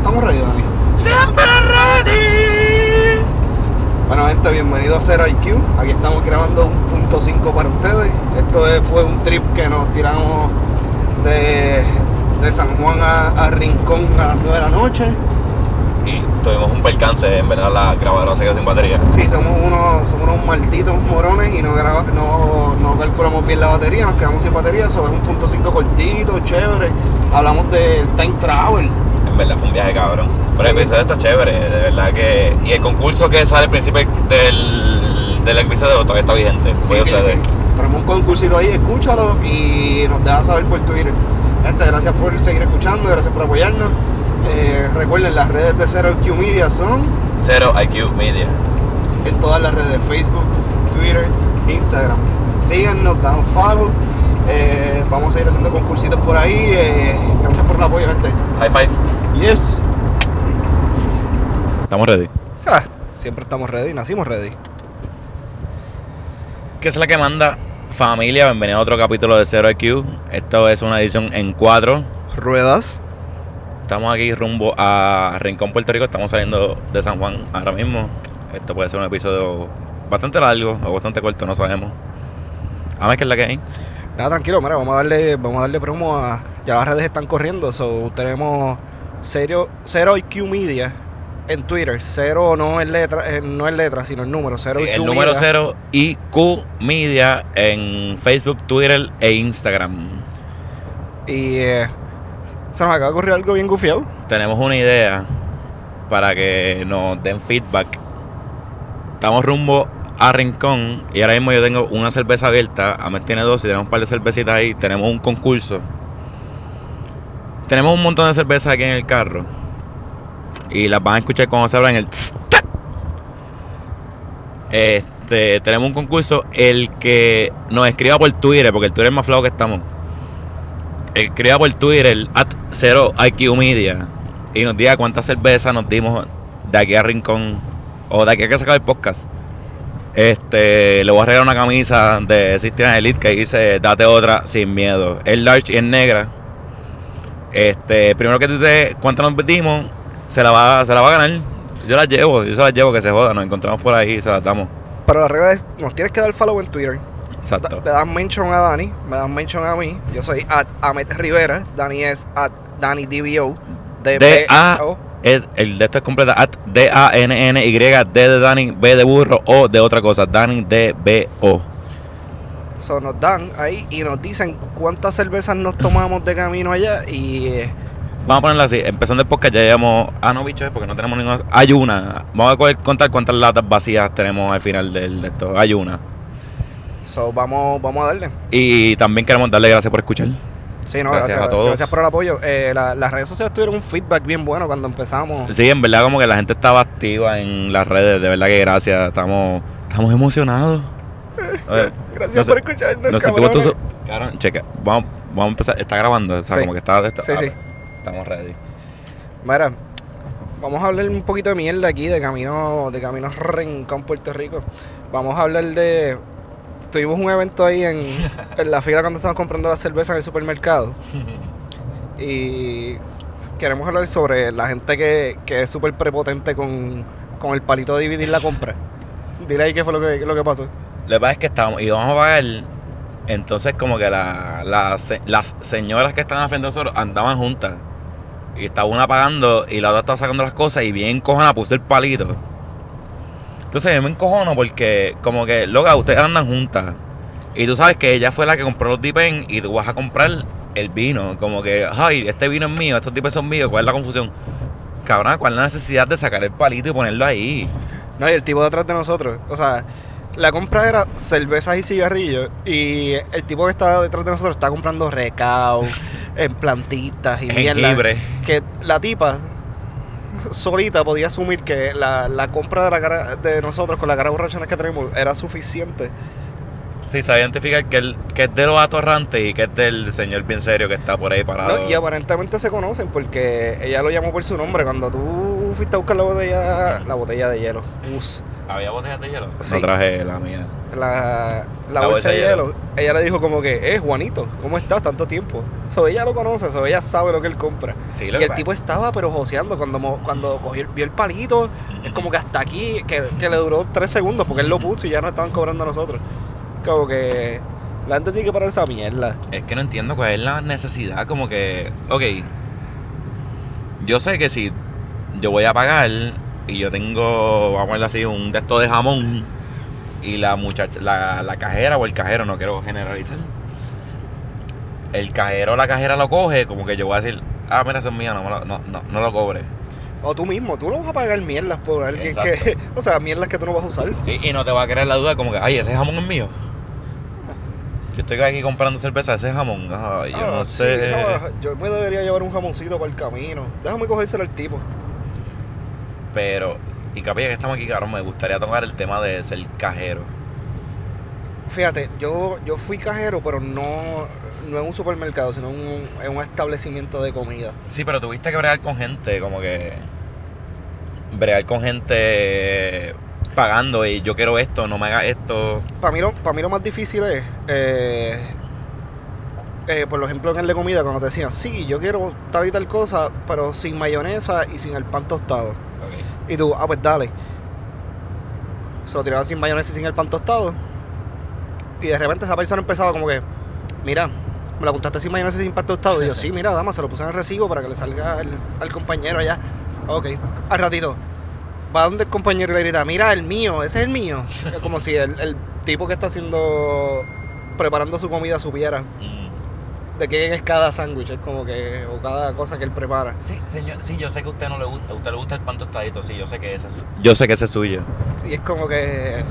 estamos ready, Dani. ¡Siempre ready! Bueno, gente, bienvenido a Zero IQ. Aquí estamos grabando un punto 5 para ustedes. Esto es- fue un trip que nos tiramos de, de San Juan a, a Rincón a las 9 de la noche. Y tuvimos un percance, en verdad la grabadora se quedó sin batería. Sí, somos unos, somos unos malditos morones y no, graba- no, no calculamos bien la batería, nos quedamos sin batería. Eso es un punto 5 cortito, chévere. Hablamos del time travel. En verdad fue un viaje cabrón. Pero el episodio está chévere, de verdad que. Y el concurso que sale al principio del, del episodio todavía está vigente. Sí, sí, ustedes. Tenemos un concursito ahí, escúchalo y nos deja saber por Twitter. Gente, gracias por seguir escuchando, gracias por apoyarnos. Eh, recuerden, las redes de Zero Q Media son Zero IQ Media. en todas las redes, Facebook, Twitter, Instagram. Síganos, dan follow. Eh, vamos a ir haciendo concursitos por ahí. eh, gracias por el apoyo, gente. High five. Yes. Estamos ready. Ah, siempre estamos ready, nacimos ready. ¿Qué es la que manda? Familia, bienvenido a otro capítulo de Zero IQ. Esto es una edición en cuatro. Ruedas. Estamos aquí rumbo a Rincón, Puerto Rico. Estamos saliendo de San Juan ahora mismo. Esto puede ser un episodio bastante largo o bastante corto, no sabemos. A ver qué es la que hay. Nada, tranquilo, mira, vamos a darle, vamos a darle promo a. Ya las redes están corriendo, so tenemos Cero, Cero IQ Media en Twitter. Cero no es letra, eh, no es letra, sino el número. Cero Sí, IQ el número Media. 0 IQ Media en Facebook, Twitter e Instagram. Y eh, se nos acaba de ocurrir algo bien gufiado. Tenemos una idea para que nos den feedback. Estamos rumbo a Rincón y ahora mismo yo tengo una cerveza abierta. Ahmed tiene dos y tenemos un par de cervecitas ahí. Tenemos un concurso. Tenemos un montón de cervezas aquí en el carro. Y las van a escuchar cuando se abran el. Este, tenemos un concurso. El que nos escriba por Twitter, porque el Twitter es más flojo que estamos. Escriba por Twitter, at 0 IQ Media. Y nos diga cuántas cervezas nos dimos de aquí a Rincón. O de aquí a que se acabe el podcast. Este, le voy a regalar una camisa de Sistema Elite que dice Date otra sin miedo. Es large y es negra. Este, primero que te cuántas nos dimos, se la va, se la va a ganar. Yo la llevo, yo se la llevo que se joda, nos encontramos por ahí y se la damos. Pero la regla es, nos tienes que dar follow en Twitter. Exacto. Da- le das mention a Dani, me das mention a mí. Yo soy at Ahmed Rivera, Dani es at Dani DBO. D A el, el de esto es completa at D A N N Y D de Dani B de burro O de otra cosa Dani D B O So, nos dan ahí y nos dicen cuántas cervezas nos tomamos de camino allá y eh, Vamos a ponerla así, empezando el podcast ya llevamos Ah no bicho, porque no tenemos ninguna Hay una, vamos a contar cuántas latas vacías tenemos al final del- de esto Hay una so, vamos, vamos a darle. Y también queremos darle gracias por escuchar Sí, no, Gracias gracias, a todos. gracias por el apoyo. Eh, la- las redes sociales tuvieron un feedback bien bueno cuando empezamos. Sí, en verdad como que la gente estaba activa en las redes De verdad que gracias, estamos, estamos emocionados A ver, Gracias no sé- por escucharnos, No sé, tú, tú. Cabrón, checa, vamos, vamos a empezar, está grabando, o sea, Sí. como que está, está- Sí, ah, sí. Estamos ready. Mira, vamos a hablar un poquito de mierda aquí, de camino, de camino a Rincón, Puerto Rico. Vamos a hablar de. Tuvimos un evento ahí en, en la fila cuando estábamos comprando la cerveza en el supermercado. Y queremos hablar sobre la gente que, que es súper prepotente con, con el palito de dividir la compra. Dile ahí qué fue lo que, lo que pasó. Lo que pasa es que estábamos, íbamos a pagar, entonces como que la- la las señoras que estaban frente a nosotros andaban juntas. Y estaba una pagando y la otra estaba sacando las cosas y bien cojona puso el palito. Entonces yo me encojono porque como que, loca, ustedes andan juntas. Y tú sabes que ella fue la que compró los dipen y tú vas a comprar el vino. Como que, ay, este vino es mío, estos dipes son míos, ¿cuál es la confusión? Cabrón, ¿cuál es la necesidad de sacar el palito y ponerlo ahí? No, y el tipo detrás de nosotros. O sea, la compra era cervezas y cigarrillos. Y el tipo que estaba detrás de nosotros estaba comprando recao, en plantitas y mierda. Que la tipa solita podía asumir que la, la compra de la cara de nosotros con la cara borrachona que tenemos era suficiente. Sí, sabe identificar que, el, que es de los atorrantes y que es del señor bien serio que está por ahí parado. ¿no? Y aparentemente se conocen porque ella lo llamó por su nombre. Cuando tú tú fuiste a buscar la botella, la botella de hielo. Us. ¿Había botellas de hielo? Sí. No traje la mía. La, la, bolsa de hielo. Ella le dijo como que, eh, Juanito, ¿cómo estás? Tanto tiempo. So, ella lo conoce, so, ella sabe lo que él compra. Sí, Y el pasa- tipo estaba pero joseando cuando, cuando cogió, vio el palito, es como que hasta aquí, que, que le duró tres segundos porque él lo puso y ya no estaban cobrando a nosotros. Como que la gente tiene que parar esa mierda. Es que no entiendo cuál es la necesidad, como que, ok, yo sé que si yo voy a pagar y yo tengo, vamos a verlo así, un de de jamón y la muchacha, la, la cajera o el cajero, no quiero generalizar, el cajero o la cajera lo coge, como que yo voy a decir, ah, mira, eso es mío, no, no, no, no lo cobre. O tú mismo, tú no vas a pagar mierdas por alguien Exacto. que. O sea, mierdas que tú no vas a usar. Sí, y no te va a crear la duda como que, ay, ese jamón es mío. Yo estoy aquí comprando cerveza, ese jamón, ay, yo Ah, no sí, sé. no, yo me debería llevar un jamoncito para el camino. Déjame cogérselo al tipo. Pero, y capilla que estamos aquí, cabrón, me gustaría tocar el tema de ser cajero. Fíjate, yo, yo fui cajero, pero no, no en un supermercado, sino en un, en un establecimiento de comida. Sí, pero tuviste que bregar con gente, como que. Bregar con gente pagando y yo quiero esto, no me hagas esto. Para mí, lo, para mí lo más difícil es, eh, eh, por ejemplo, en el de comida, cuando te decían, sí, yo quiero tal y tal cosa, pero sin mayonesa y sin el pan tostado. Y tú, ah, pues dale. Se lo tiraba sin mayonesa y sin el pan tostado. Y de repente esa persona empezaba como que, mira, me lo apuntaste sin mayonesa y sin pan tostado. Y yo, sí, mira, dama, se lo puse en el recibo para que le salga al, al compañero allá. Ok. Al ratito, va donde el compañero y le grita, mira, el mío, ese es el mío. Es como si el, el tipo que está haciendo, preparando su comida supiera Mm. De qué es cada sándwich. Es como que, o cada cosa que él prepara. Sí, señor, sí, yo sé que a usted no le gusta, a usted le gusta el pan tostadito, sí, yo sé que ese es su- Yo sé que ese es suyo. Y es como que.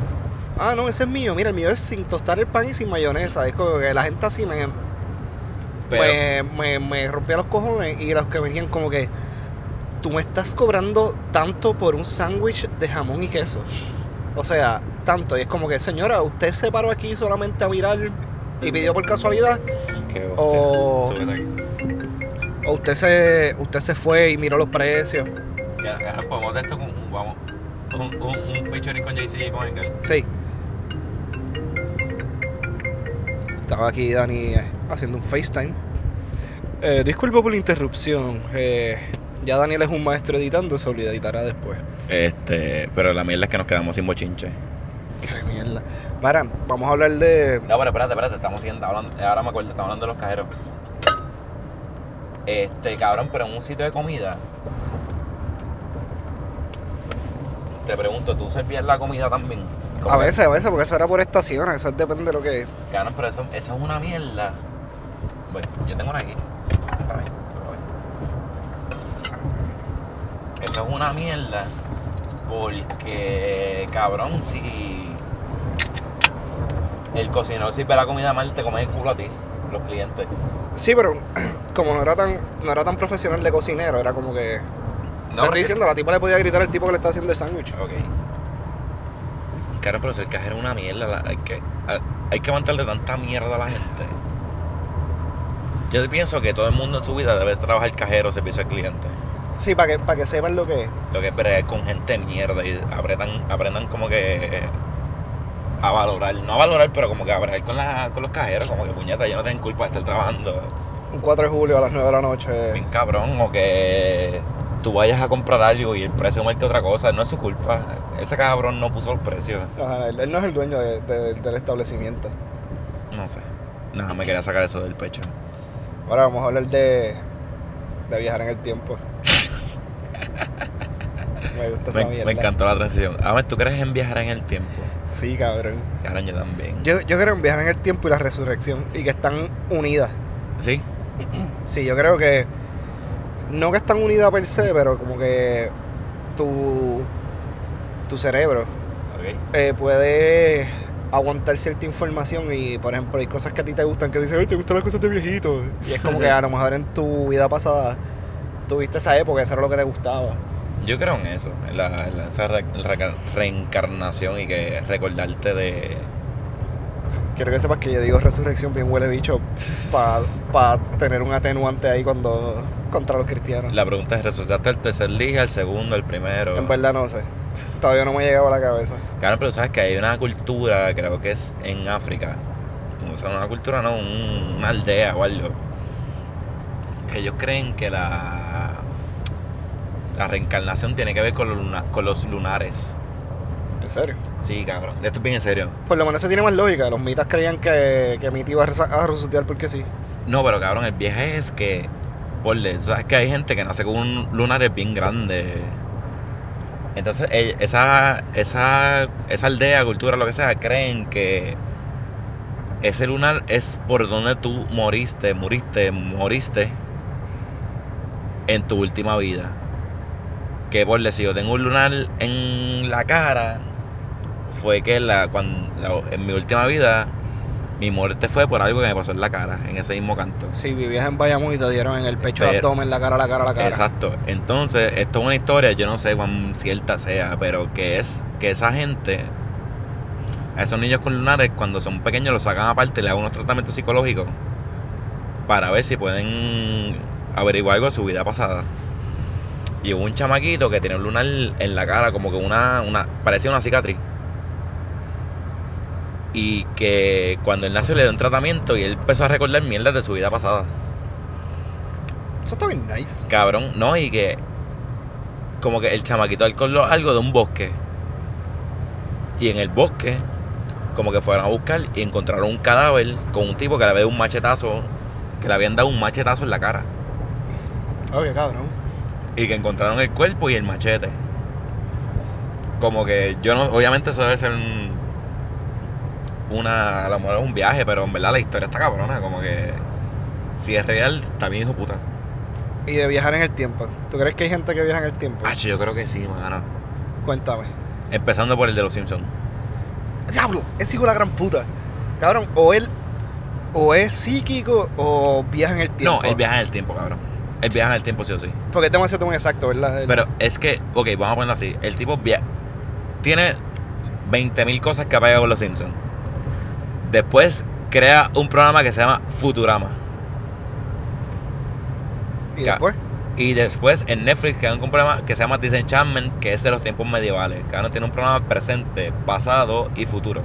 Ah, no, ese es mío. Mira, el mío es sin tostar el pan y sin mayonesa. Es como que la gente así me, Pero, me, me, me rompía los cojones y los que venían como que. Tú me estás cobrando tanto por un sándwich de jamón y queso. O sea, tanto. Y es como que, señora, usted se paró aquí solamente a mirar y pidió por casualidad. Qué hostia. o-. O usted se, usted se fue y miró los precios. Que ahora podemos de esto con, vamos, un, un, un featuring con Jay-Z y con Engel. Sí. Estaba aquí Dani eh, haciendo un FaceTime. Eh, disculpa por la interrupción. Eh, ya Daniel es un maestro editando, se lo editará después. Este, pero la mierda es que nos quedamos sin bochinche. Qué mierda. Mara, vamos a hablar de. No, pero espérate, espérate, estamos siguiendo, hablando, ahora me acuerdo, estamos hablando de los cajeros. Este, cabrón, pero en un sitio de comida. Te pregunto, ¿tú servías la comida también? A que- veces, a veces, porque eso era por estaciones, eso depende de lo que. Cabrón, pero eso, eso es una mierda. Bueno, yo tengo una aquí. Eso es una mierda. Porque, cabrón, si el cocinero sirve la comida mal, te comes el culo a ti, los clientes. Sí, pero como no era tan, no era tan profesional de cocinero, era como que. No, te estoy diciendo, la tipa le podía gritar al tipo que le está haciendo el sándwich. Ok. Claro, pero si el cajero es una mierda, la- hay que, hay, hay que aguantarle tanta mierda a la gente. Yo pienso que todo el mundo en su vida debe trabajar cajero, servicio al cliente. Sí, para que, para que sepan lo que es. Lo que es bregar con gente de mierda y aprendan, aprendan como que a valorar, no a valorar, pero como que a bregar con, la, con los cajeros, como que puñeta, ellos no tienen culpa de estar trabajando Un 4 de julio a las 9 de la noche. bien cabrón, o que tú vayas a comprar algo y el precio marque otra cosa, no es su culpa. Ese cabrón no puso los precios. Ajá, él, él no es el dueño de- de- del establecimiento. No sé. Nada, me quería sacar eso del pecho. Ahora vamos a hablar de, de viajar en el tiempo. Me gusta esa Me, mierda. me encantó la transición. A ver, ¿tú crees en viajar en el tiempo? Sí, cabrón. Cabrón, yo también. Yo, yo creo en viajar en el tiempo y la resurrección. Y que están unidas. ¿Sí? Sí, yo creo que. No que están unidas per se, pero como que tu, tu cerebro Ok. eh, puede aguantar cierta información y, por ejemplo, hay cosas que a ti te gustan que dicen, ay, te gustan las cosas de viejito. Y es como que a lo mejor en tu vida pasada tuviste esa época, eso era lo que te gustaba. Yo creo en eso, en, la, en la- esa re- reencarnación y que recordarte de... Quiero que sepas que yo digo resurrección bien huele bicho para tener un atenuante ahí cuando contra los cristianos. La pregunta es, ¿resucitaste el tercer día, el segundo, el primero? En verdad no sé. Todavía no me ha llegado a la cabeza. Claro, pero sabes que hay una cultura, creo que es en África. O sea, una cultura, no, un- una aldea o algo. Que ellos creen que la, la reencarnación tiene que ver con los, luna- con los lunares. En serio. Sí, cabrón. Esto es bien en serio. Por lo menos eso tiene más lógica. Los mitas creían que, que mi tío iba a resucitar porque sí. No, pero cabrón, el viaje es que, ponle, sabes que hay gente que nace con un lunar bien grande. Entonces, eh, esa, esa, esa aldea, cultura, lo que sea, creen que ese lunar es por donde tú moriste, moriste, moriste en tu última vida. Que ponle, si yo tengo un lunar en la cara, fue que la, cuando, la- en mi última vida mi muerte fue por algo que me pasó en la cara, en ese mismo canto. Si vivías en Bayamón y te dieron en el pecho, el Pero- abdomen, la cara, la cara, la cara. Exacto. Entonces, esto es una historia, yo no sé cuán cierta sea, pero que es que esa gente, a esos niños con lunares, cuando son pequeños, los sacan aparte, le hagan unos tratamientos psicológicos para ver si pueden averiguar algo de su vida pasada. Y hubo un chamaquito que tenía un lunar en la cara, como que una, una parecía una cicatriz. Y que cuando él nació le dio un tratamiento y él empezó a recordar mierdas de su vida pasada. Eso está bien nice. Cabrón, no, y que como que el chamaquito alcoholó algo de un bosque. Y en el bosque, como que fueron a buscar y encontraron un cadáver con un tipo que le había dado un machetazo, que le habían dado un machetazo en la cara. Oye, cabrón. Y que encontraron el cuerpo y el machete. Como que yo no, obviamente eso debe ser un- una, a lo mejor es un viaje, pero en verdad la historia está cabrona, como que si es real, bien hijo puta. Y de viajar en el tiempo. ¿Tú crees que hay gente que viaja en el tiempo? Hacho, yo creo que sí, mano. Cuéntame. Empezando por el de los Simpsons. Diablo, es hijo de la gran puta. Cabrón, o él o es psíquico o viaja en el tiempo. No, él viaja en el tiempo, cabrón. Él viaja en el tiempo, sí o sí. Porque es demasiado muy exacto, ¿verdad? Pero es que, ok, vamos a ponerlo así. El tipo via tiene 20.000 cosas que apaga con los Simpsons. Después crea un programa que se llama Futurama. y después. Y después en Netflix crea un programa que se llama Disenchantment, que es de los tiempos medievales. Cada uno tiene un programa presente, pasado y futuro.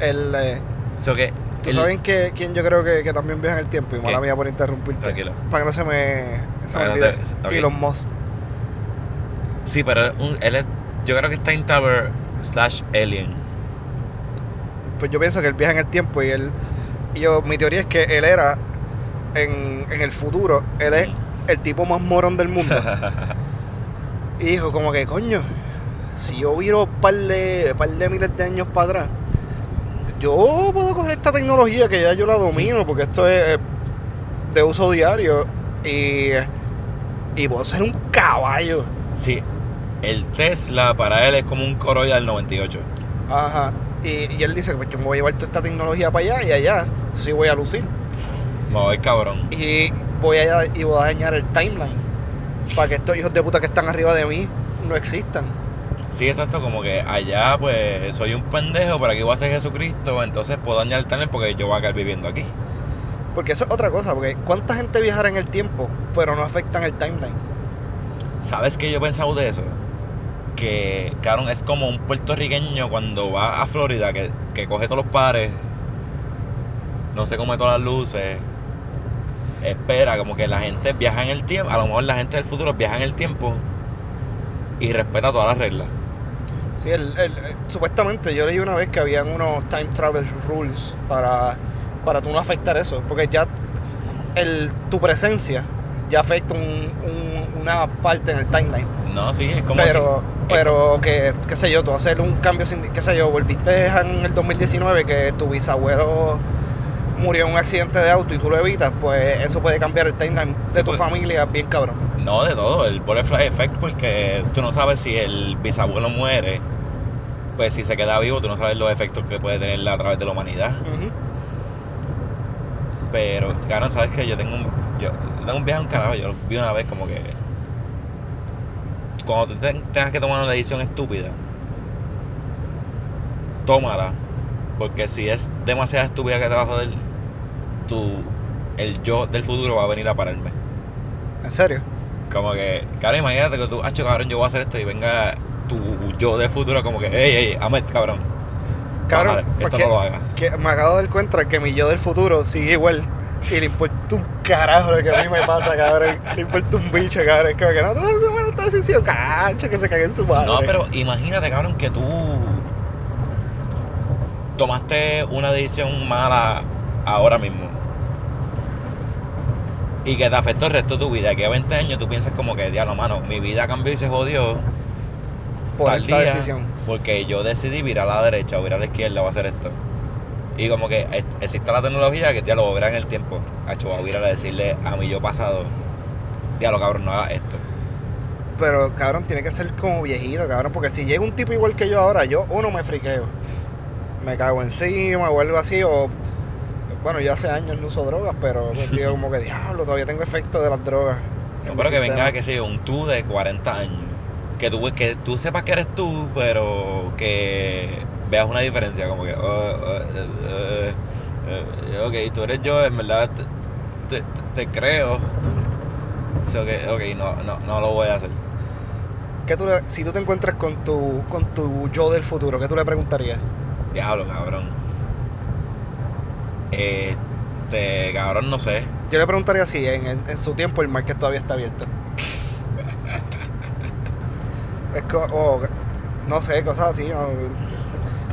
El, eh, So que ¿Tú el- sabes que, quién yo creo que, que también viaja en el tiempo? Y mala mía por interrumpirte. Tranquilo. Para que no se me, se me que no olvide. te-. Elon Musk. Sí, pero un- él es, yo creo que está en Tower slash Alien. Pues yo pienso que él viaja en el tiempo y él. Y yo, mi teoría es que él era en, en el futuro, él es el tipo más morón del mundo. y dijo, como que, coño, si yo viro un par de, par de miles de años para atrás, yo puedo coger esta tecnología que ya yo la domino, porque esto es de uso diario. Y, y puedo ser un caballo. Sí, el Tesla para él es como un Corolla del 98. Ajá. Y, y él dice, pues yo me voy a llevar toda esta tecnología para allá y allá sí voy a lucir. Me voy cabrón. Y voy allá y voy a dañar el timeline. Para que estos hijos de puta que están arriba de mí no existan. Sí, exacto, como que allá pues soy un pendejo, pero aquí voy a ser Jesucristo, entonces puedo dañar el timeline porque yo voy a quedar viviendo aquí. Porque eso es otra cosa, porque ¿cuánta gente viajará en el tiempo, pero no afectan el timeline? ¿Sabes qué yo he pensado de eso? Que, cabrón, es como un puertorriqueño cuando va a Florida, que, que coge todos los pares, no se come todas las luces, espera, como que la gente viaja en el tiempo, a lo mejor la gente del futuro viaja en el tiempo y respeta todas las reglas. Sí, el, el- eh, supuestamente yo leí una vez que habían unos time travel rules para, para tú no afectar eso. Porque ya el, tu presencia ya afecta un- un- una parte en el timeline. No, sí, es como pero, si- pero que, qué sé yo, tú hacer un cambio sin, qué sé yo, volviste en el 2019 que tu bisabuelo murió en un accidente de auto y tú lo evitas, pues eso puede cambiar el timeline Sí, de tu pues. familia bien cabrón. No, de todo, el butterfly effect, porque tú no sabes si el bisabuelo muere, pues si se queda vivo, tú no sabes los efectos que puede tener a través de la humanidad. Pero, claro, sabes que yo tengo un, yo, tengo un viaje a un carajo, yo lo vi una vez como que. Cuando tú te- tengas que tomar una decisión estúpida, tómala. Porque si es demasiado estúpida que te va a joder, tu el yo del futuro va a venir a pararme. ¿En serio? Como que, cabrón, imagínate que tú, ah, cabrón, yo voy a hacer esto y venga tu yo del futuro como que, hey, hey, Ahmed, cabrón. Cabrón, Bájale, esto porque no lo hagas. que me acabo de dar cuenta que mi yo del futuro sigue igual. Y le importa un carajo lo que a mí me pasa, cabrón. Le importa un bicho, cabrón. Como que no, tú vas a tomar esta decisión, cacho, que se cague en su madre. No, pero imagínate, cabrón, que tú tomaste una decisión mala ahora mismo. Y que te afectó el resto de tu vida. Que a 20 años tú piensas como que, diablo, mano, mi vida cambió y se jodió. por tal esta día, decisión. Porque yo decidí virar a la derecha o virar a la izquierda o hacer esto. Y como que existe la tecnología que ya lo verá en el tiempo. A virar a decirle a mi yo pasado, diablo, cabrón, no hagas esto. Pero, cabrón, tiene que ser como viejito, cabrón. Porque si llega un tipo igual que yo ahora, yo, uno, me friqueo. Me cago encima o algo así. O, bueno, ya hace años no uso drogas, pero pues, digo como que, diablo, todavía tengo efecto de las drogas. No, en pero mi que venga, sistema". qué sé yo, un tú de 40 años. Que tú, que tú sepas que eres tú, pero que veas una diferencia. Como que, oh, oh, eh, eh, eh, ok, tú eres yo, en verdad te, te- te creo. So ok, no, no, no lo voy a hacer. ¿Qué tú le- si tú te encuentras con tu, con tu yo del futuro, ¿qué tú le preguntarías? Diablo, cabrón. Este, cabrón, no sé. Yo le preguntaría si en, en- en su tiempo el market todavía está abierto. es o, no sé, cosas así. ¿no?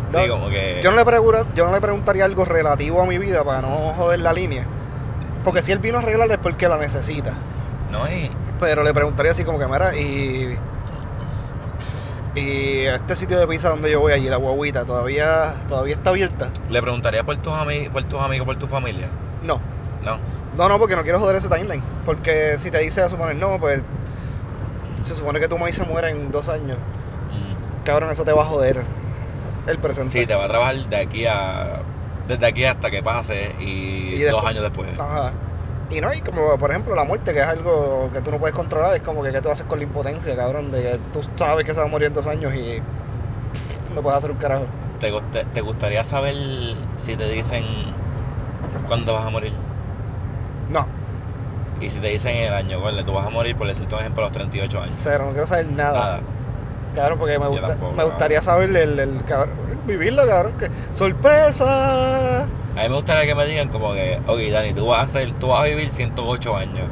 Sí, No, como que. Yo no, le pregunto, yo no le preguntaría algo relativo a mi vida para no joder la línea. Porque si él vino a arreglar es porque la necesita. No, y Pero le preguntaría así como que, mira, y... Y este sitio de pizza donde yo voy allí, la guaguita, ¿todavía, todavía está abierta? le preguntaría por tus, por tus amigos, por tu familia. No. No. No, no, porque no quiero joder ese timeline. Porque si te dice a suponer no, pues se supone que tu maíz se muere en dos años. Mm. Cabrón, eso te va a joder el presente. Sí, te va a trabajar de aquí a. Desde aquí hasta que pase y, Y dos años después. Ajá. Y no, y como por ejemplo la muerte, que es algo que tú no puedes controlar, es como que qué tú haces con la impotencia, cabrón, de que tú sabes que se va a morir en dos años y pff, no puedes hacer un carajo. ¿Te, gust- ¿Te gustaría saber si te dicen cuándo vas a morir? No, Y si te dicen el año, bueno, tú vas a morir, por decirte un ejemplo, a los 38 años. cero, no quiero saber nada. Nada. Cabrón, porque me, gusta, tampoco, me gustaría saber el, el cabrón, vivirlo, cabrón, que sorpresa. A mí me gustaría que me digan como que, ok, Dani, tú vas a, hacer, tú vas a vivir 108 años.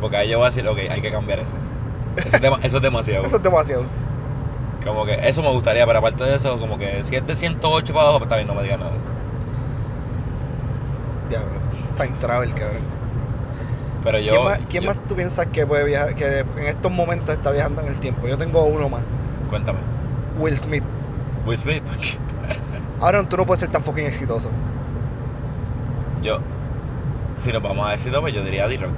Porque ahí yo voy a decir, ok, hay que cambiar eso. Eso es, dema- eso es demasiado. Eso es demasiado. Como que eso me gustaría, pero aparte de eso, como que si es de 108 para abajo, pues también no me digan nada. Diablo. Time travel, cabrón. Pero yo. ¿Quién, más, quién yo- más tú piensas que puede viajar, que en estos momentos está viajando en el tiempo? Yo tengo uno más. Cuéntame. Will Smith. Will Smith, porque Aaron, tú no puedes ser tan fucking exitoso. Yo. Si nos vamos a decir pues yo diría D-Rock.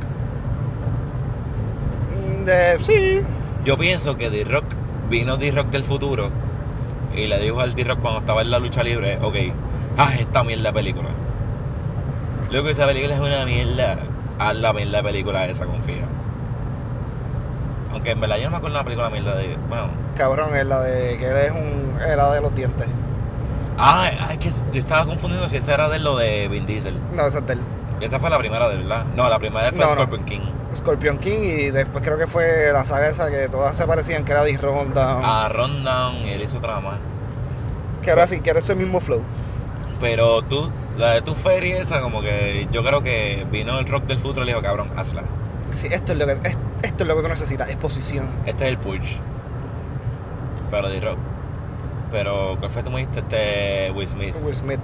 Mm, De, sí. Yo pienso que D-Rock vino D-Rock del futuro y le dijo al D-Rock cuando estaba en la lucha libre, ok, haz esta mierda de película. Luego esa película es una mierda, haz la mierda de película esa, confía. Aunque en verdad yo no me acuerdo de la película mierda de. Bueno. Cabrón, es la de que él es un helado de los dientes. Ah, es que yo estaba confundiendo si esa era de lo de Vin Diesel. No, esa es de él. Esta fue la primera de verdad. No, la primera fue No, no. Scorpion King. Scorpion King y después creo que fue la saga esa que todas se parecían, que era de Ronda. A Rundown y él hizo otra más. que era así, que era ese mismo flow. Pero tú, la de tu feria esa, como que yo creo que vino el rock del futuro y le dijo, cabrón, hazla. Sí, esto es lo que, es- esto es lo que tú necesitas, exposición. Este es el push. Pero de rock. Pero, ¿cuál fue tu me dijiste? Este Will Smith. Will Smith.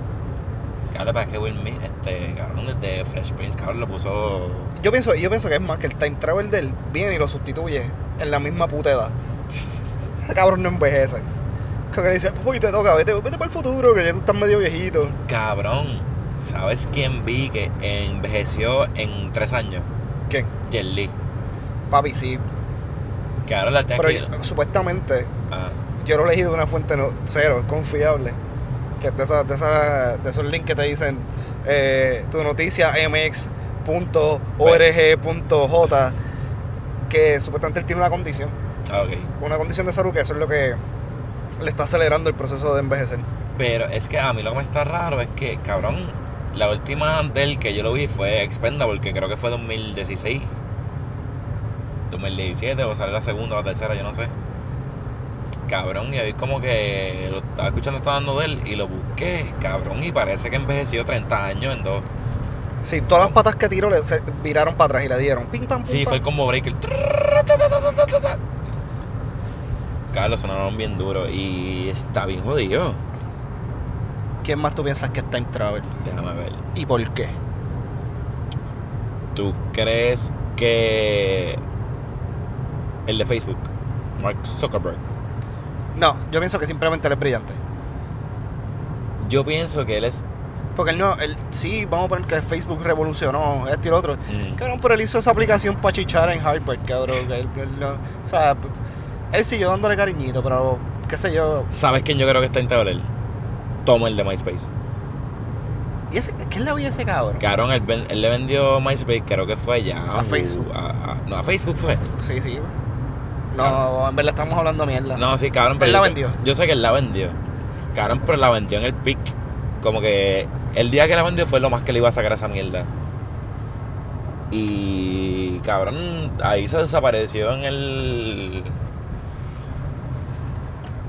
Claro, para que Will Smith, este, cabrón, desde Fresh Prince, cabrón, lo puso. Yo pienso, yo pienso que es más que el time travel de él viene y lo sustituye en la misma puta edad. Ese cabrón no envejece. Como que le dice, uy, te toca, vete, vete para el futuro, que ya tú estás medio viejito. Cabrón, ¿sabes quién vi que envejeció en tres años? ¿Quién? Jet Li. Papi, sí. Cabrón, la Pero aquí. yo- supuestamente, Ah, yo lo elegí de una fuente no, cero, confiable. Que de, esas- de, esos links que te dicen eh, tu noticia mx.org.j que supuestamente él tiene una condición, ah, ok. una condición de salud que eso es lo que le está acelerando el proceso de envejecer. Pero es que a mí lo que me está raro es que, cabrón, La última del que yo lo vi fue Expendable, que creo que fue 2016. 2017, o sale la segunda o la tercera, yo no sé. Cabrón, y ahí como que lo estaba escuchando, estaba dando de él y lo busqué, cabrón, y parece que envejeció 30 años en dos. Sí, todas las patas que tiró le, se viraron para atrás y le dieron pim pam pum, Sí, pam. fue el combo breaker. Carlos sonaron bien duro y está bien jodido. ¿Quién más tú piensas que es Time Travel? Déjame ver. ¿Y por qué? ¿Tú crees que el de Facebook, Mark Zuckerberg, No, yo pienso que simplemente él es brillante. yo pienso que él es... Porque él no, él, sí, vamos a poner que Facebook revolucionó esto y lo otro. mm, Cabrón, pero él hizo esa aplicación para chichar en Harvard, cabrón. él, él no- o sea, él siguió dándole cariñito, pero qué sé yo. ¿Sabes quién yo creo que está intable? Tom, el de MySpace. ¿Y ese, ¿Quién le veía ese cabrón? Cabrón, él, él le vendió MySpace, creo que fue ya. A Facebook. a- a- no, a Facebook fue. Sí, sí. No, en verdad estamos hablando mierda. No, sí, cabrón, pero Él yo la sé- vendió. Yo sé que él la vendió. Cabrón, pero la vendió en el pic. Como que el día que la vendió fue lo más que le iba a sacar a esa mierda. Y cabrón, ahí se desapareció en el.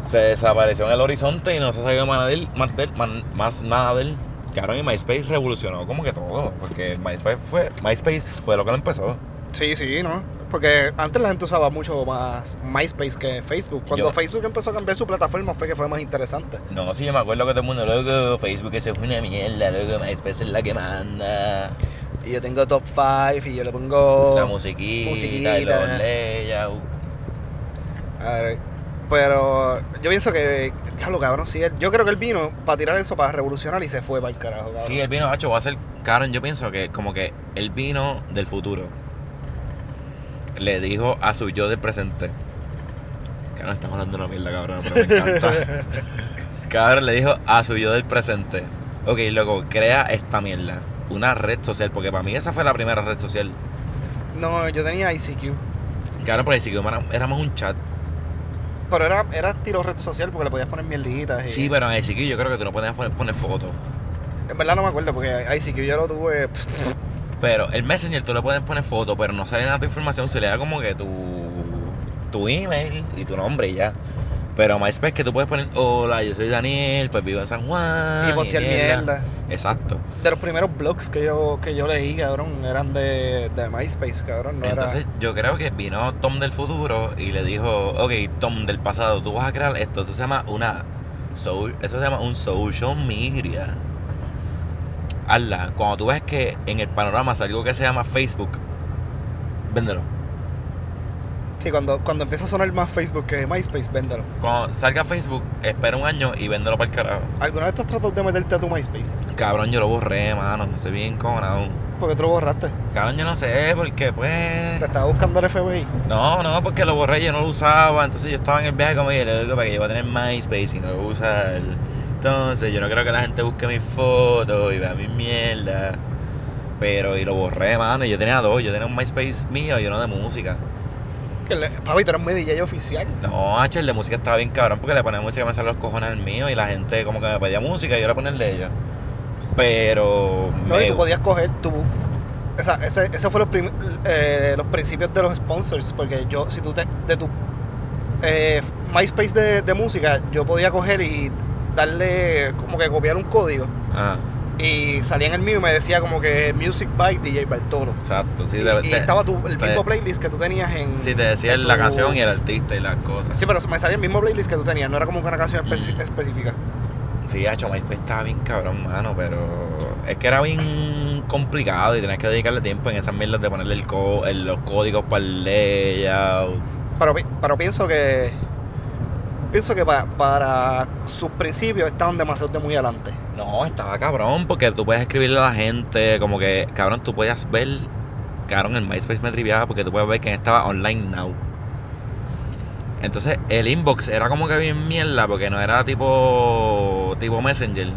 Se desapareció en el horizonte y no se sabía más, de él, más, de él, man- más nada de él. Cabrón, y MySpace revolucionó como que todo. Porque MySpace fue, MySpace fue lo que lo empezó. Sí, sí, ¿no? Porque antes la gente usaba mucho más MySpace que Facebook. Cuando Yo- Facebook empezó a cambiar su plataforma fue que fue más interesante. No, sí, yo me acuerdo que todo el mundo, luego Facebook eso es una mierda, luego MySpace es la que manda. Y yo tengo top 5 y yo le pongo... la musiquita, y musiquita. los layouts. A ver, pero yo pienso que, diablo cabrón, sí, él- yo creo que él vino para tirar eso, para revolucionar y se fue para el carajo, cabrón. Sí, el vino, macho, va a ser Karen. Yo pienso que como que el vino del futuro le dijo a su yo del presente. Cabrón, estamos hablando de una mierda, cabrón, pero me encanta. cabrón le dijo a su yo del presente. Ok, loco, crea esta mierda. Una red social, porque para mí esa fue la primera red social. No, yo tenía ICQ, ahí sí que era, era más un chat. pero era, era estilo red social porque le podías poner mierditas. y- Sí, pero en ICQ yo creo que tú no podías poner, poner fotos. En verdad no me acuerdo porque ICQ yo lo tuve... Pero el Messenger tú le puedes poner foto, pero no sale nada de tu información, se le da como que tu, tu email y tu nombre y ya. Pero MySpace que tú puedes poner, hola, yo soy Daniel, pues vivo en San Juan. y postear mierda. Exacto. De los primeros blogs que yo, que yo leí, cabrón, eran de, de MySpace, cabrón. No Entonces yo creo que vino Tom del futuro y le dijo, ok, Tom del pasado, tú vas a crear esto, esto se llama una, so- esto se llama un social media. Hazla, cuando tú ves que en el panorama algo que se llama Facebook, véndelo. Sí, cuando, cuando empieza a sonar más Facebook que MySpace, véndelo. Cuando salga Facebook, espera un año y véndelo para el carajo. ¿Alguna vez tú has tratado de meterte a tu MySpace? Cabrón, yo lo borré, mano, no sé bien cojonado. Porque tú lo borraste. Cabrón, yo no sé, porque pues... Te estaba buscando el FBI. No, no, porque lo borré, yo no lo usaba. Entonces yo estaba en el viaje como dije, loco, para que yo voy a tener MySpace y no lo voy a usar. Entonces yo no creo que la gente busque mis fotos y vea mis mierda. Pero, y lo borré, mano. y Yo tenía dos, yo tenía un MySpace mío y uno de música. Que le, papi, tú eres muy DJ oficial. No, H, el de música estaba bien cabrón porque le ponía música, me salen los cojones al mío y la gente como que me pedía música y yo le ponía el de ellos. Pero. No, me- y tú podías coger tu. O sea, ese, ese fue los, prim- eh, los principios de los sponsors. Porque yo, si tú te, de tu eh, MySpace de, de música, yo podía coger y darle como que copiar un código. Ah, Y salía en el mío y me decía como que Music by DJ Bartolo. exacto. Sí, y, te- y estaba tu, el te- mismo playlist que tú tenías en. sí, te decía en la tu- canción y el artista y las cosas. Sí, pero me salía el mismo playlist que tú tenías, no era como una canción espe- Mm. específica. Sí, hecho, MySpace estaba bien cabrón, mano, pero es que era bien complicado y tenías que dedicarle tiempo en esas mierdas de ponerle el co- el- los códigos para el layout. Pero, pero pienso que. Pienso que pa- para sus principios estaban demasiado de muy adelante. No, estaba cabrón, porque tú puedes escribirle a la gente, como que, cabrón, tú podías ver, cabrón, el MySpace me triviaba porque tú puedes ver quién estaba online now. Entonces, el inbox era como que bien mierda, porque no era tipo, tipo Messenger.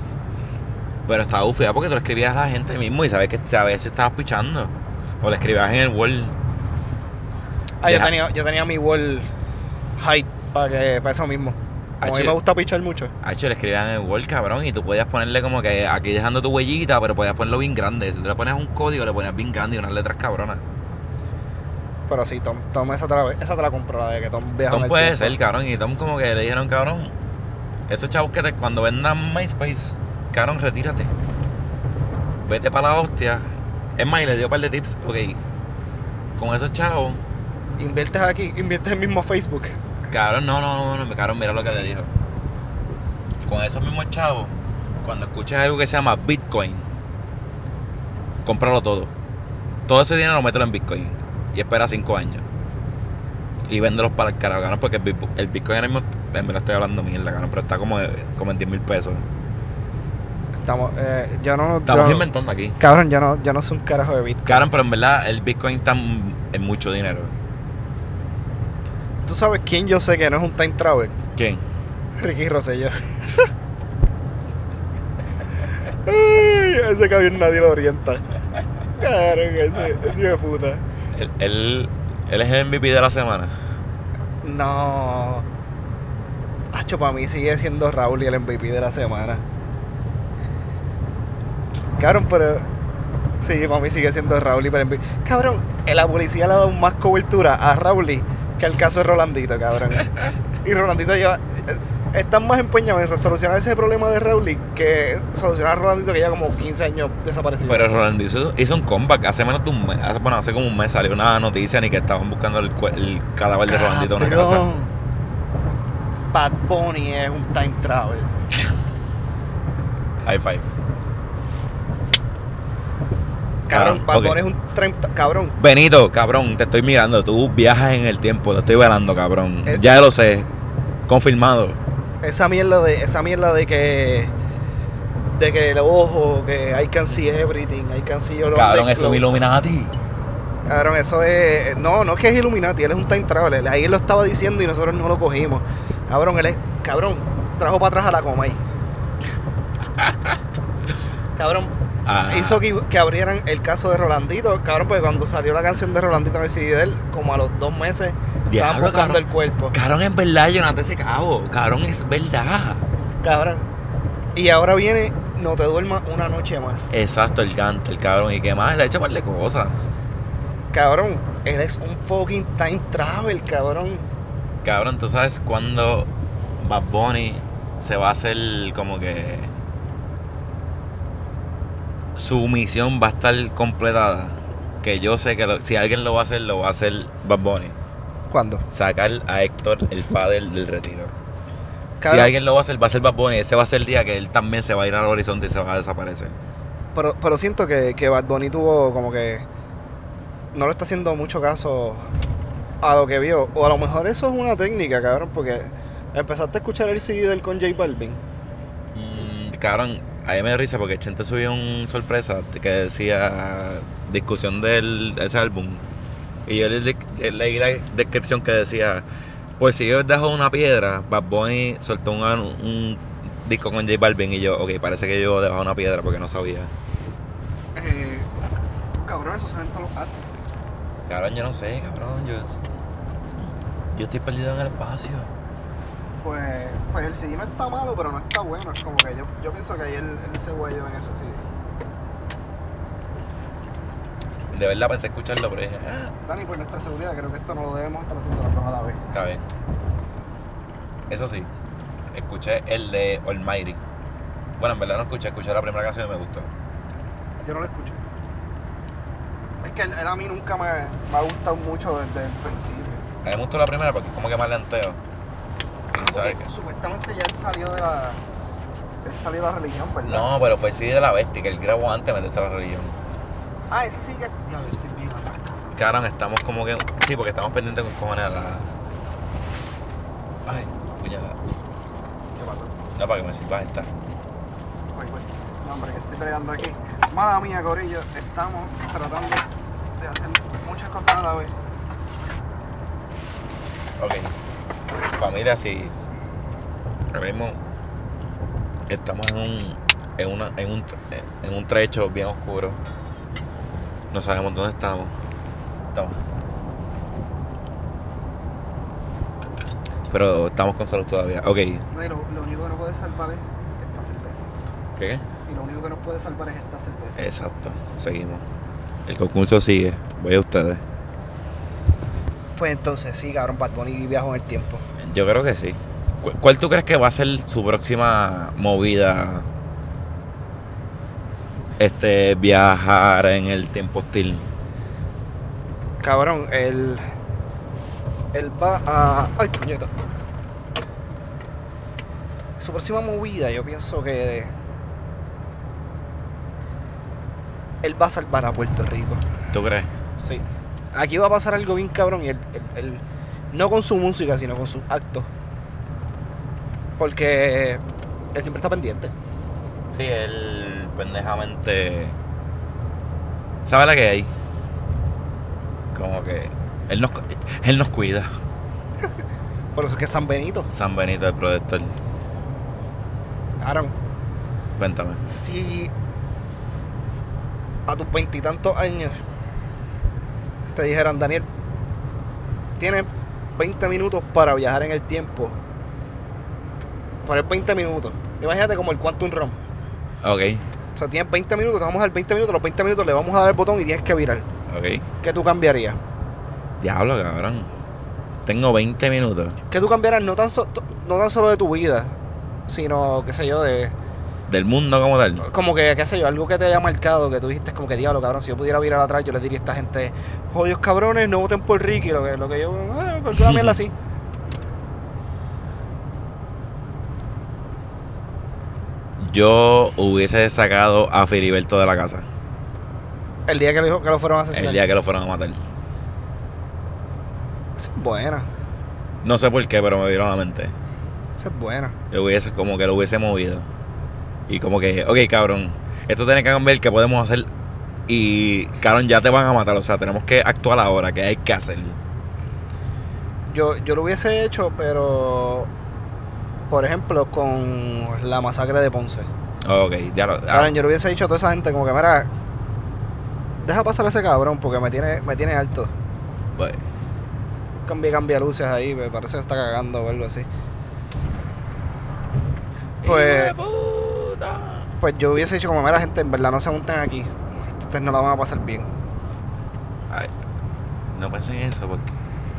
Pero estaba bufiado porque tú le escribías a la gente mismo y sabes que sabes si estabas pichando. O le escribías en el wall. Ah, yo tenía, yo tenía mi wall height para que para eso mismo. Como a mí me gusta pichar mucho. H, le escribían en Word, cabrón, y tú podías ponerle como que aquí dejando tu huellita, pero podías ponerlo bien grande. Si tú le ponías un código, le ponías bien grande y unas letras cabronas. Pero sí, Tom, Tom esa, te la, esa te la compro, la de que Tom viaja en Tom el puede tiempo. ser, cabrón, y Tom como que le dijeron, cabrón, esos chavos que te, cuando vendan MySpace, cabrón, retírate. Vete para la hostia. Es más, y le dio un par de tips, ok. Con esos chavos, Inviertes aquí, inviertes en mismo Facebook. Cabrón, no, no, no, no, cabrón, mira lo que le dijo. Con esos mismos chavos, cuando escuches algo que se llama Bitcoin, cómpralo todo. Todo ese dinero mételo en Bitcoin y espera cinco años. Y véndelos para el carajo, cabrón, porque el Bitcoin, ahora mismo, en verdad estoy hablando mierda, cabrón, pero está como, como en 10 mil pesos. Estamos, eh, yo no. Estamos yo- inventando aquí. Cabrón, yo no, yo no soy un carajo de Bitcoin. Cabrón, pero en verdad el Bitcoin está en mucho dinero. ¿Tú sabes quién yo sé que no es un time travel? ¿Quién? Ricky Rosselló. Ay, ese cabrón nadie lo orienta. Cabrón, ese, ese hijo de puta. Él, él, él es el MVP de la semana. No. Hacho, para mí sigue siendo Raúl y el MVP de la semana. Cabrón, pero. Sí, para mí sigue siendo Raúl y el MVP. Cabrón, eh, la policía le ha dado más cobertura a Raúl que al caso de Rolandito, cabrón. Y Rolandito lleva. eh, Están más empeñados en resolucionar ese problema de Raúl que solucionar a Rolandito que lleva como 15 años desaparecido. Pero Roland hizo, un comeback hace menos de un mes. hace- bueno, hace como un mes salió una noticia ni que estaban buscando el, el cadáver de Rolandito en una casa. Bad Bunny es un time travel. High five. Cabrón, Ah, Bad ok. Bunny es un time tra- Cabrón, Benito, cabrón, te estoy mirando. Tú viajas en el tiempo, te estoy velando, cabrón. Eh. Ya lo sé. Confirmado. esa mierda de esa mierda de que de que el ojo que I can see everything I can see your Cabrón, eso me close. ilumina a ti. cabrón eso es no no es que es Illuminati él es un time traveler ahí él lo estaba diciendo y nosotros no lo cogimos cabrón él es cabrón trajo para atrás a la Comay cabrón Ah, hizo que, que abrieran el caso de Rolandito cabrón porque cuando salió la canción de Rolandito en el CD de él como a los dos meses estaban Diablo, buscando cabrón. el cuerpo Cabrón, es verdad, te ese cabo. Cabrón, es verdad. cabrón y ahora viene no te duermas una noche más Exacto, el cante, el cabrón. ¿Y qué más? Le ha hecho par de cosas. Cabrón, él es un fucking time travel, cabrón. Cabrón, ¿tú sabes cuándo Bad Bunny se va a hacer como que su misión va a estar completada? Que yo sé que lo- si alguien lo va a hacer, lo va a hacer Bad Bunny. ¿Cuándo? Sacar a Héctor, el fader del retiro. Si alguien lo va a hacer, va a ser Bad Bunny. Ese va a ser el día que él también se va a ir al horizonte y se va a desaparecer. pero, pero siento que, que Bad Bunny tuvo como que. No le está haciendo mucho caso a lo que vio. O a lo mejor eso es una técnica, cabrón, porque empezaste a escuchar el CD del con J Balvin. Mm, cabrón, a mí me dio risa porque Chente subió un sorpresa que decía discusión del, de ese álbum. Y yo le, le- leí la descripción que decía, pues si yo dejo una piedra, Bad Bunny soltó un, un disco con J Balvin y yo, ok, parece que yo dejado una piedra porque no sabía. Eh, cabrón, eso salen todos los ads. Cabrón, yo no sé, cabrón, yo, yo estoy perdido en el espacio. Pues, pues el CD no está malo, pero no está bueno. Es como que yo, yo pienso que ahí él, él se guayó en ese CD. De verdad pensé escucharlo, pero dije, ah, Dani, por nuestra seguridad, creo que esto no lo debemos estar haciendo los dos a la vez. Está bien. Eso sí, escuché el de Almighty. Bueno, en verdad no escuché, escuché la primera canción y me gustó. Yo no lo escuché. Es que él, él a mí nunca me, me ha gustado mucho desde el principio. A mí me gustó la primera porque es como que más lenteo. Sabes Porque supuestamente ya él salió de la. Él salió de la religión, ¿verdad? No, pero fue sí de la bestia, que él grabó antes de meterse a la religión. Ah, ese sí que. Ya, yo estoy bien acá. Cabrón, estamos como que. Sí, porque estamos pendientes con cojones a la. Ay, puñada. ¿Qué pasó? No, para que me sirva esta. Voy. No, hombre, que estoy peleando aquí. Mala mía, Corillo. Estamos tratando de hacer muchas cosas a la vez. Ok. Familia, sí. Ahora mismo estamos en un, en, una, en, un, en un trecho bien oscuro. No sabemos dónde estamos. Toma. pero estamos con salud todavía. Ok. No, y lo, lo único que nos puede salvar es esta cerveza. ¿Qué? Y lo único que nos puede salvar es esta cerveza. Exacto. Seguimos. El concurso sigue. Voy a ustedes. Pues entonces, sí, cabrón, Bad Bunny viajó en el tiempo. Yo creo que sí. ¿Cu- ¿Cuál tú crees que va a ser su próxima movida? Este, viajar en el tiempo hostil. Cabrón, él. Él va a. ¡Ay, puñeta! Su próxima movida, yo pienso que. Él va a salvar a Puerto Rico. ¿Tú crees? Sí. Aquí va a pasar algo bien cabrón y él, él- él- no con su música, sino con sus actos. Porque él siempre está pendiente. Sí, él pendejamente. ¿Sabe la que hay? Como que. Él nos, él nos cuida. Por eso es que es San Benito. San Benito, el protector. Aaron, Cuéntame. si a tus veintitantos años te dijeran, Daniel, tienes 20 minutos para viajar en el tiempo. Poner 20 minutos. Imagínate como el Quantum Rom. Ok, O sea, tienes 20 minutos, te vamos a dar 20 minutos, los 20 minutos le vamos a dar el botón y tienes que virar. ok. ¿Qué tú cambiarías? Diablo, cabrón. Tengo 20 minutos. ¿Qué tú cambiaras no tan, so- no tan solo de tu vida, sino, qué sé yo, de... Del mundo como tal. Como que, qué sé yo, algo que te haya marcado, que tú dijiste como que diablo, cabrón, si yo pudiera virar atrás, yo les diría a esta gente, jodidos cabrones, no voten por Ricky, lo que, lo que yo, ah, cualquier mierda así. Yo hubiese sacado a Filiberto de la casa. El día que lo, que lo fueron a asesinar. El día que lo fueron a matar. Esa es buena, No sé por qué, pero me vieron a la mente. esa es buena. Yo hubiese, como que lo hubiese movido. Y como que, ok, cabrón, esto tiene que cambiar, ¿qué podemos hacer? Y, cabrón, ya te van a matar, o sea, tenemos que actuar ahora, ¿qué hay que hacer? Yo, yo lo hubiese hecho, pero, por ejemplo, con la masacre de Ponce. Ok, ya lo... ah, Cabrón, yo le hubiese dicho a toda esa gente como que, mira, deja pasar a ese cabrón porque me tiene, me tiene alto. pues, Cambia, cambia luces ahí, me parece que está cagando o algo así. Pues, pues yo hubiese dicho como, mira gente, en verdad no se monten aquí. Ustedes no la van a pasar bien. Ay, no pensé en eso porque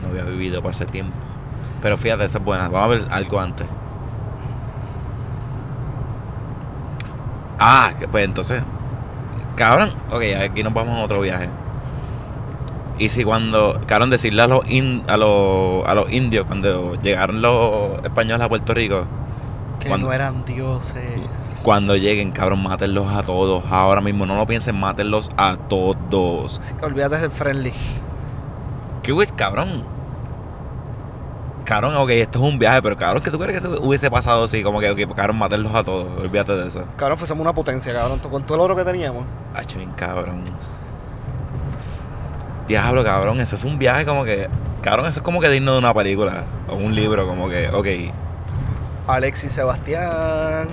no había vivido para ese tiempo. Pero fíjate, esa es buena. Vamos a ver algo antes. Ah, pues entonces. Cabrón, ok, aquí nos vamos a otro viaje. Y si cuando, cabrón, decirle a los, in- a los, a los indios, cuando llegaron los españoles a Puerto Rico, Que Cuando- no eran dioses. cuando lleguen, cabrón, mátenlos a todos. Ahora mismo, no lo piensen, mátenlos a todos. Sí, olvídate del friendly. ¿Qué hubiese, cabrón? Cabrón, ok, esto es un viaje, pero cabrón, ¿qué tú crees que eso hubiese pasado así? Como que, ok, cabrón, matarlos a todos, olvídate de eso. Cabrón, fuésemos una potencia, cabrón. Con todo el oro que teníamos. Hacho, bien cabrón. Diablo, cabrón, eso es un viaje como que. Cabrón, eso es como que digno de una película o un libro, como que, ok. Alexis Sebastián.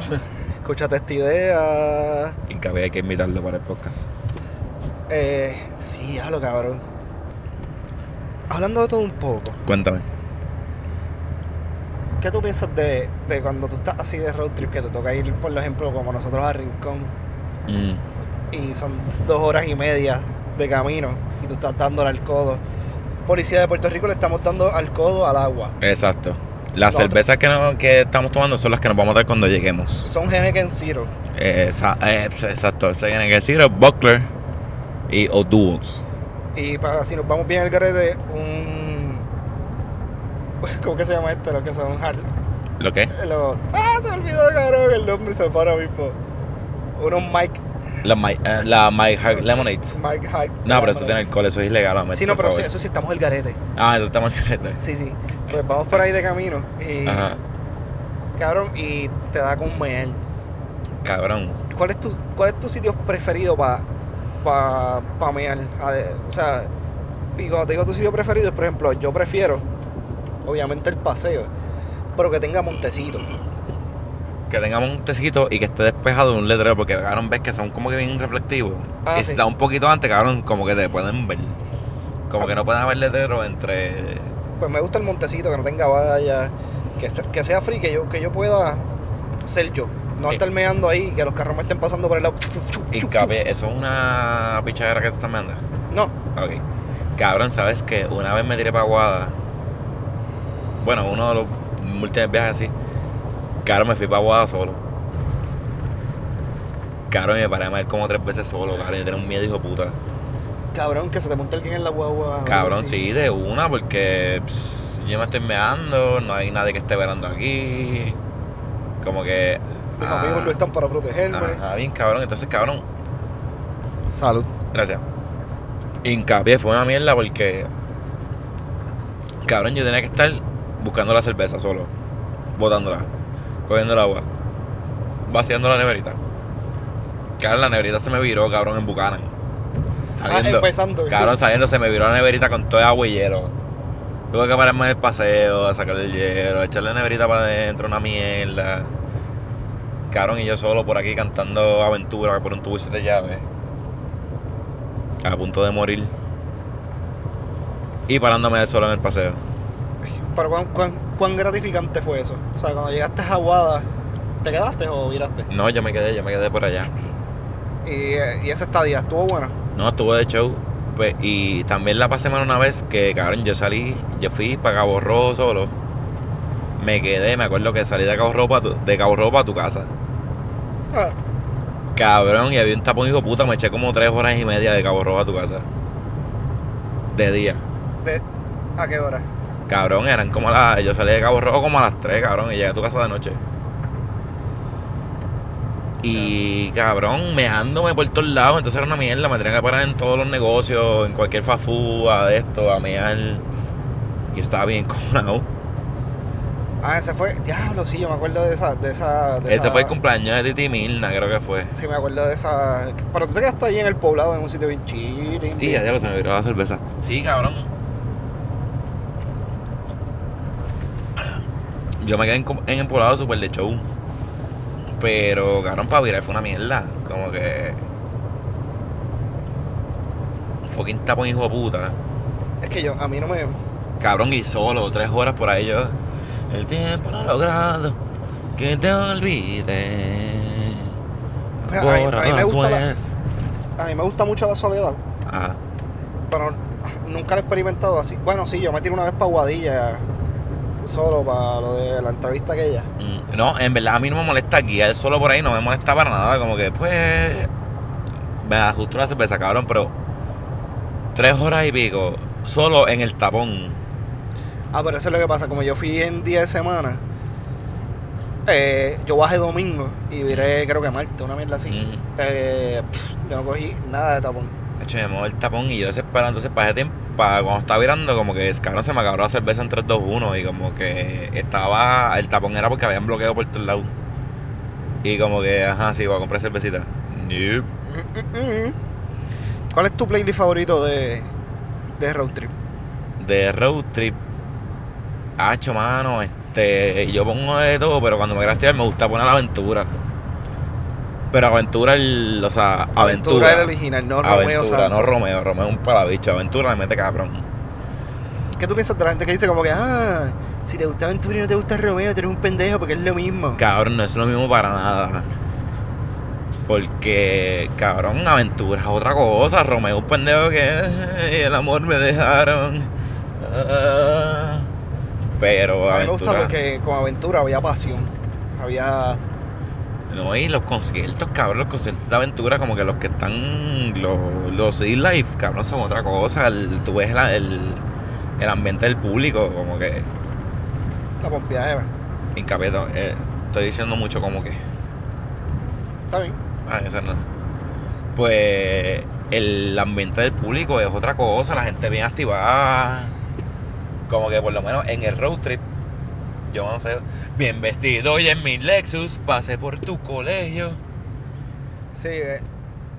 escúchate esta idea. Que hay que invitarlo para el podcast. Eh, sí, diablo, cabrón. Hablando de todo un poco, Cuéntame. ¿Qué tú piensas de, de cuando tú estás así de road trip, que te toca ir, por ejemplo, como nosotros a Rincón, Mm, y son dos horas y media de camino, y tú estás dándole al codo? Policía de Puerto Rico le estamos dando al codo al agua. exacto. Las cervezas que, no- que estamos tomando son las que nos vamos a dar cuando lleguemos. Son Henneken Zero. Esa- eh, exacto. Ese que decir Buckler y O'Doul's. Y para si nos vamos bien al garete, un. ¿Cómo que se llama este? Lo que son hard. ¿Lo qué? Lo... Ah, se me olvidó, cabrón, el nombre se me ahora mismo. Unos Mike. La, My, eh, la My Heart Lemonades. Mike Hype. No, pero eso tiene alcohol, eso es ilegal. Ahmed, Sí, no, pero sí, eso sí estamos el garete. Ah, eso está mal carete. Sí, sí. Pues vamos por ahí de camino. Y, Ajá. cabrón, y te da con mear. Cabrón. ¿Cuál es tu, cuál es tu sitio preferido para pa, pa mear? O sea, y cuando te digo tu sitio preferido, por ejemplo, yo prefiero, obviamente, el paseo, pero que tenga montecito. Que tengamos un tecito y que esté despejado de un letrero, porque cabrón, ves que son como que bien reflectivos. Ah, y si sí. está un poquito antes, cabrón, como que te pueden ver. Como Ah. que no pueden haber letreros entre pues me gusta el montecito, que no tenga vallas, que, que sea free, que yo, que yo pueda ser yo. No Eh. estar meando ahí, que los carros me estén pasando por el lado. Hincapié, ¿eso es una pichadera que te están mandando? No, Ok. Cabrón, ¿sabes qué? Una vez me tiré para Aguada. Bueno, uno de los múltiples viajes así. Cabrón, me fui para Aguada solo. Cabrón, y me paré a ir como tres veces solo, cabrón. Yo tenía un miedo, hijo puta. cabrón, que se te monte alguien en la guagua. Cabrón, sí, de una, porque pss, yo me estoy meando, no hay nadie que esté velando aquí. Como que. Mis ah, amigos no están para protegerme. Ajá, bien cabrón. Entonces, cabrón, Salud. Gracias. Hincapié fue una mierda porque. Cabrón, yo tenía que estar buscando la cerveza solo. Botándola. Cogiendo el agua. Vaciando la neverita. Cabrón, la neverita se me viró, cabrón, en. Saliendo. Ah, empezando. Cabrón, sí. saliendo se me viró la neverita con todo el agua y hielo. Tuve que pararme en el paseo, a sacarle el hielo, a echarle la neverita para adentro, una mierda. Cabrón, y yo solo por aquí cantando aventura por un tubo y siete llaves. A punto de morir. Y parándome solo en el paseo. Pero ¿cuán, cuán, cuán gratificante fue eso? O sea, cuando llegaste a Aguada, ¿te quedaste o viraste? No, yo me quedé, yo me quedé por allá. Y, y esa estadía estuvo buena. No, estuve de show. Pues, y también la pasé mal una vez que, cabrón, yo salí, yo fui para Cabo Rojo solo. Me quedé, me acuerdo que salí de Cabo Rojo pa' tu, de Cabo Rojo a tu casa. Ah, Cabrón, y había un tapón hijo puta, me eché como tres horas y media de Cabo Rojo a tu casa. De día. de- ¿A qué hora? Cabrón, eran como las. Yo salí de Cabo Rojo como a las 3, cabrón, y llegué a tu casa de noche. Y cabrón, meándome por todos lados, entonces era una mierda, me tenían que parar en todos los negocios, en cualquier fafúa de esto, a mear. Y estaba bien cojonado. Ah, ese fue. Diablo, sí, yo me acuerdo de esa. De esa de Ese esa- fue el cumpleaños de Titi Milna, creo que fue. Sí, me acuerdo de esa. Pero tú te quedaste ahí en el poblado, en un sitio bien chido. Y ya, ya se me viró la cerveza. Sí, cabrón. Yo me quedé en, en el poblado super de show. Pero, cabrón, para virar fue una mierda. Como que. Fucking tapón hijo de puta. Es que yo, a mí no me. Cabrón, y solo, tres horas por ahí yo. El tiempo no ha logrado que te olvide. Pues, a mí- a mí me gusta la-. A mí me gusta mucho la soledad. Ajá. Pero nunca lo he experimentado así. Bueno, sí, yo me tiré una vez para Guadilla. Solo para lo de la entrevista aquella. Mm, No, en verdad a mí no me molesta guiar solo por ahí, no me molesta para nada. Como que, pues. Me ajusto la cerveza, cabrón, pero. Tres horas y pico, solo en el tapón. Ah, pero eso es lo que pasa. Como yo fui en día de semana, eh, yo bajé domingo y viré, creo que martes, una mierda así. Mm. Eh, pff, yo no cogí nada de tapón. Hecho, me muevo el tapón y yo desesperado. Entonces, para ese tiempo, para cuando estaba virando, como que cabrón, se me acabó la cerveza en 3, 2, 1. Y como que estaba. El tapón era porque habían bloqueado por todos lados. Y como que, ajá, sí, voy a comprar cervecita. ¿Cuál es tu playlist favorito de, de road trip? de road trip. Hacho, mano, este, yo pongo de todo, pero cuando me activar me gusta poner aventura. Pero aventura, el, o sea, aventura. era el original, no Romeo aventura, Santos. no Romeo. Romeo es un palabicho. Aventura le mete cabrón. ¿Qué tú piensas de la gente que dice como que, ah, si te gusta Aventura y no te gusta Romeo, tú eres un pendejo porque es lo mismo? Cabrón, no es lo mismo para nada. Porque, cabrón, aventura es otra cosa. Romeo es un pendejo que "Ay, el amor me dejaron. Ah. Pero A mí me gusta aventura. porque con Aventura había pasión. Había. No, y los conciertos, cabrón, los conciertos de aventura, como que los que están, los, los E-Life, cabrón, son otra cosa. El- tú ves la- el, el ambiente del público, como que, La pompeadera. hincapié, eh, estoy diciendo mucho como que, Está bien. ah, eso no. Pues el ambiente del público es otra cosa, la gente bien activada. Como que por lo menos en el road trip, yo no sé, bien vestido y en mi Lexus, pasé por tu colegio. Sí, eh,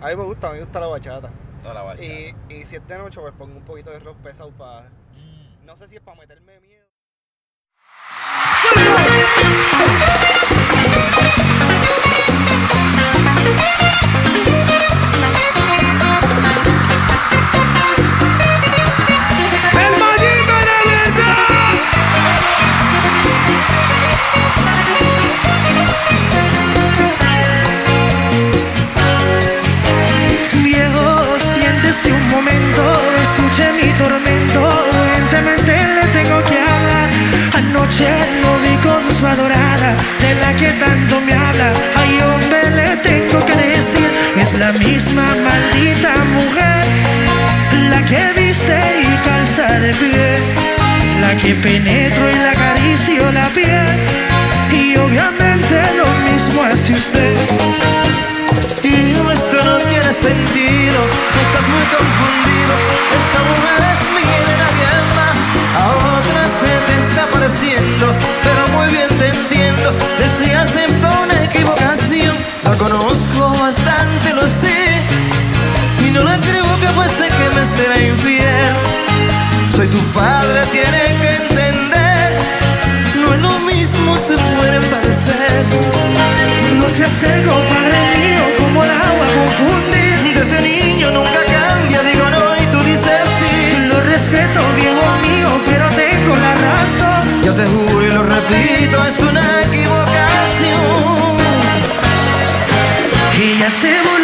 a mí me gusta, a mí me gusta la bachata. No, la bachata. Y, y si es de noche, pues pongo un poquito de rock pesado para. Mm. No sé si es para meterme miedo. Ayer lo vi con su adorada, de la que tanto me habla. Ay, hombre, le tengo que decir, es la misma maldita mujer, la que viste y calza de pie, la que penetro y la acaricio la piel. Y obviamente lo mismo hace usted. Hijo, esto no tiene sentido, estás muy confundido. Y es una equivocación. Ella se